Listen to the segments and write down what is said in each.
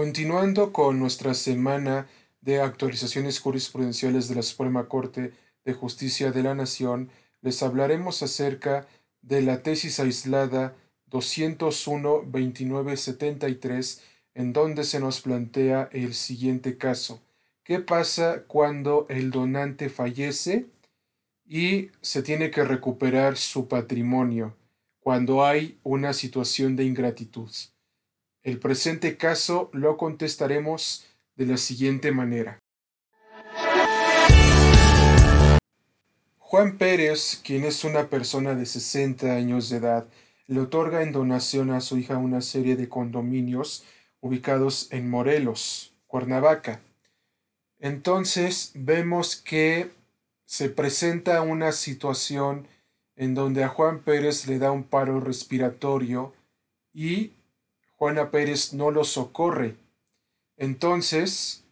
Continuando con nuestra semana de actualizaciones jurisprudenciales de la Suprema Corte de Justicia de la Nación, les hablaremos acerca de la tesis aislada 201-2973, en donde se nos plantea el siguiente caso. ¿Qué pasa cuando el donante fallece y se tiene que recuperar su patrimonio cuando hay una situación de ingratitud? El presente caso lo contestaremos de la siguiente manera. Juan Pérez, quien es una persona de 60 años de edad, le otorga en donación a su hija una serie de condominios ubicados en Morelos, Cuernavaca. Entonces vemos que se presenta una situación en donde a Juan Pérez le da un paro respiratorio y Juana Pérez no lo socorre. Entonces,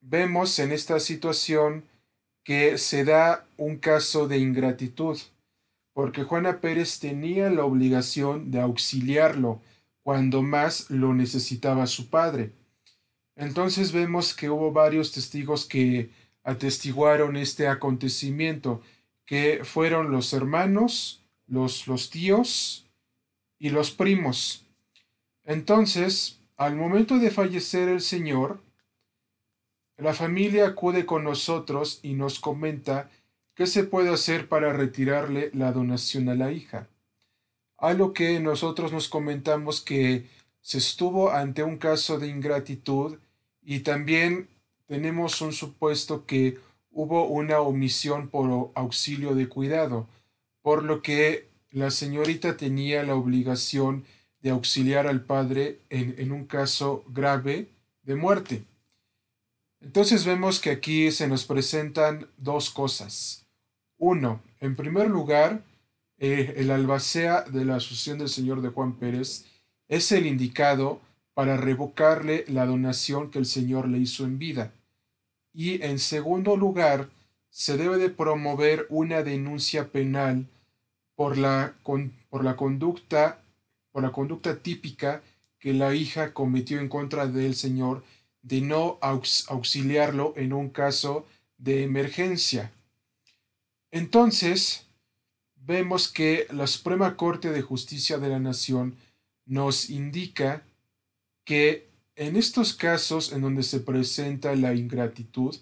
vemos en esta situación que se da un caso de ingratitud, porque Juana Pérez tenía la obligación de auxiliarlo cuando más lo necesitaba su padre. Entonces vemos que hubo varios testigos que atestiguaron este acontecimiento, que fueron los hermanos, los, los tíos y los primos. Entonces, al momento de fallecer el Señor, la familia acude con nosotros y nos comenta qué se puede hacer para retirarle la donación a la hija. A lo que nosotros nos comentamos que se estuvo ante un caso de ingratitud y también tenemos un supuesto que hubo una omisión por auxilio de cuidado, por lo que la señorita tenía la obligación de auxiliar al padre en, un caso grave de muerte. Entonces vemos que aquí se nos presentan dos cosas. Uno, en primer lugar, eh, el albacea de la Asociación del Señor de Juan Pérez es el indicado para revocarle la donación que el Señor le hizo en vida. Y en segundo lugar, se debe de promover una denuncia penal por la, por la conducta por la conducta típica que la hija cometió en contra del Señor de no auxiliarlo en un caso de emergencia. Entonces, vemos que la Suprema Corte de Justicia de la Nación nos indica que en estos casos en donde se presenta la ingratitud,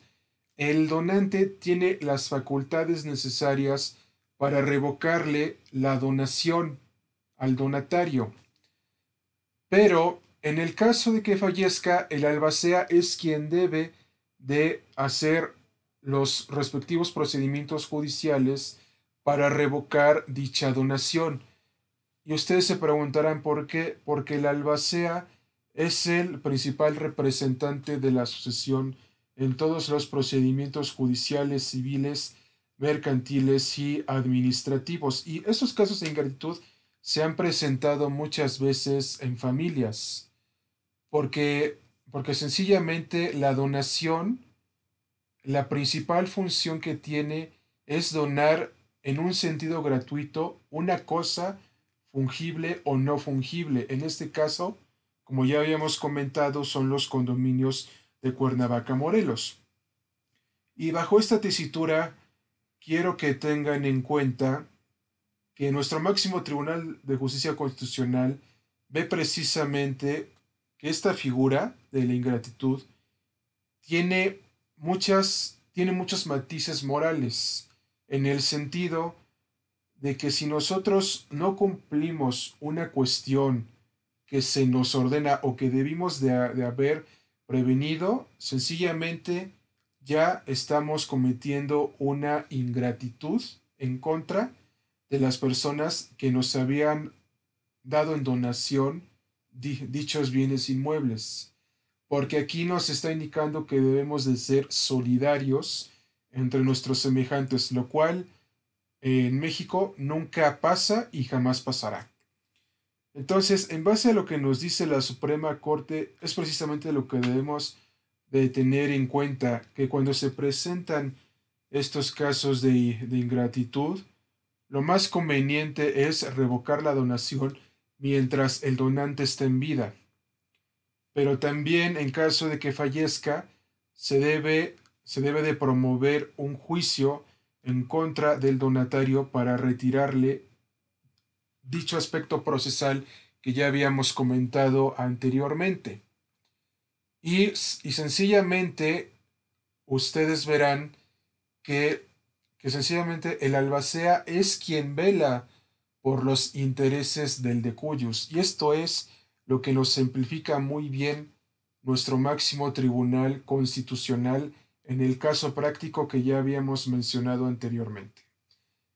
el donante tiene las facultades necesarias para revocarle la donación al donatario. Pero en el caso de que fallezca, el albacea es quien debe de hacer los respectivos procedimientos judiciales para revocar dicha donación. Y ustedes se preguntarán por qué, porque el albacea es el principal representante de la sucesión en todos los procedimientos judiciales, civiles, mercantiles y administrativos. Y esos casos de ingratitud se han presentado muchas veces en familias, porque, porque sencillamente la donación, la principal función que tiene es donar en un sentido gratuito una cosa fungible o no fungible. En este caso, como ya habíamos comentado, son los condominios de Cuernavaca, Morelos. Y bajo esta tesitura, quiero que tengan en cuenta que nuestro máximo Tribunal de Justicia Constitucional ve precisamente que esta figura de la ingratitud tiene muchas tiene muchos matices morales en el sentido de que si nosotros no cumplimos una cuestión que se nos ordena o que debimos de, de haber prevenido, sencillamente ya estamos cometiendo una ingratitud en contra de las personas que nos habían dado en donación dichos bienes inmuebles, porque aquí nos está indicando que debemos de ser solidarios entre nuestros semejantes, lo cual en México nunca pasa y jamás pasará. Entonces, en base a lo que nos dice la Suprema Corte, es precisamente lo que debemos de tener en cuenta, que cuando se presentan estos casos de, de ingratitud, lo más conveniente es revocar la donación mientras el donante está en vida. pero también en caso de que fallezca, se debe, se debe de promover un juicio en contra del donatario para retirarle dicho aspecto procesal que ya habíamos comentado anteriormente. Y, y sencillamente ustedes verán que, que sencillamente el albacea es quien vela por los intereses del decuyus. Y esto es lo que nos simplifica muy bien nuestro máximo tribunal constitucional en el caso práctico que ya habíamos mencionado anteriormente.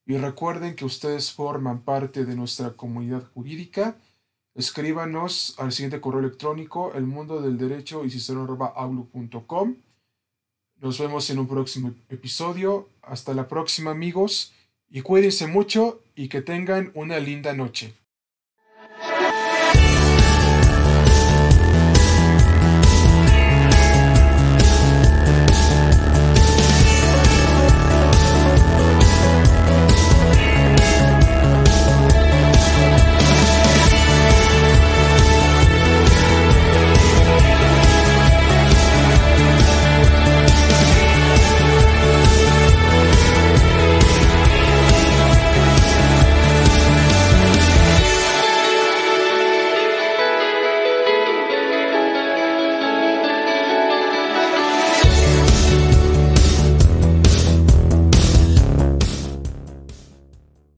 Y recuerden que ustedes forman parte de nuestra comunidad jurídica. Escríbanos al siguiente correo electrónico, el mundo del derecho y Nos vemos en un próximo episodio. Hasta la próxima amigos y cuídense mucho y que tengan una linda noche.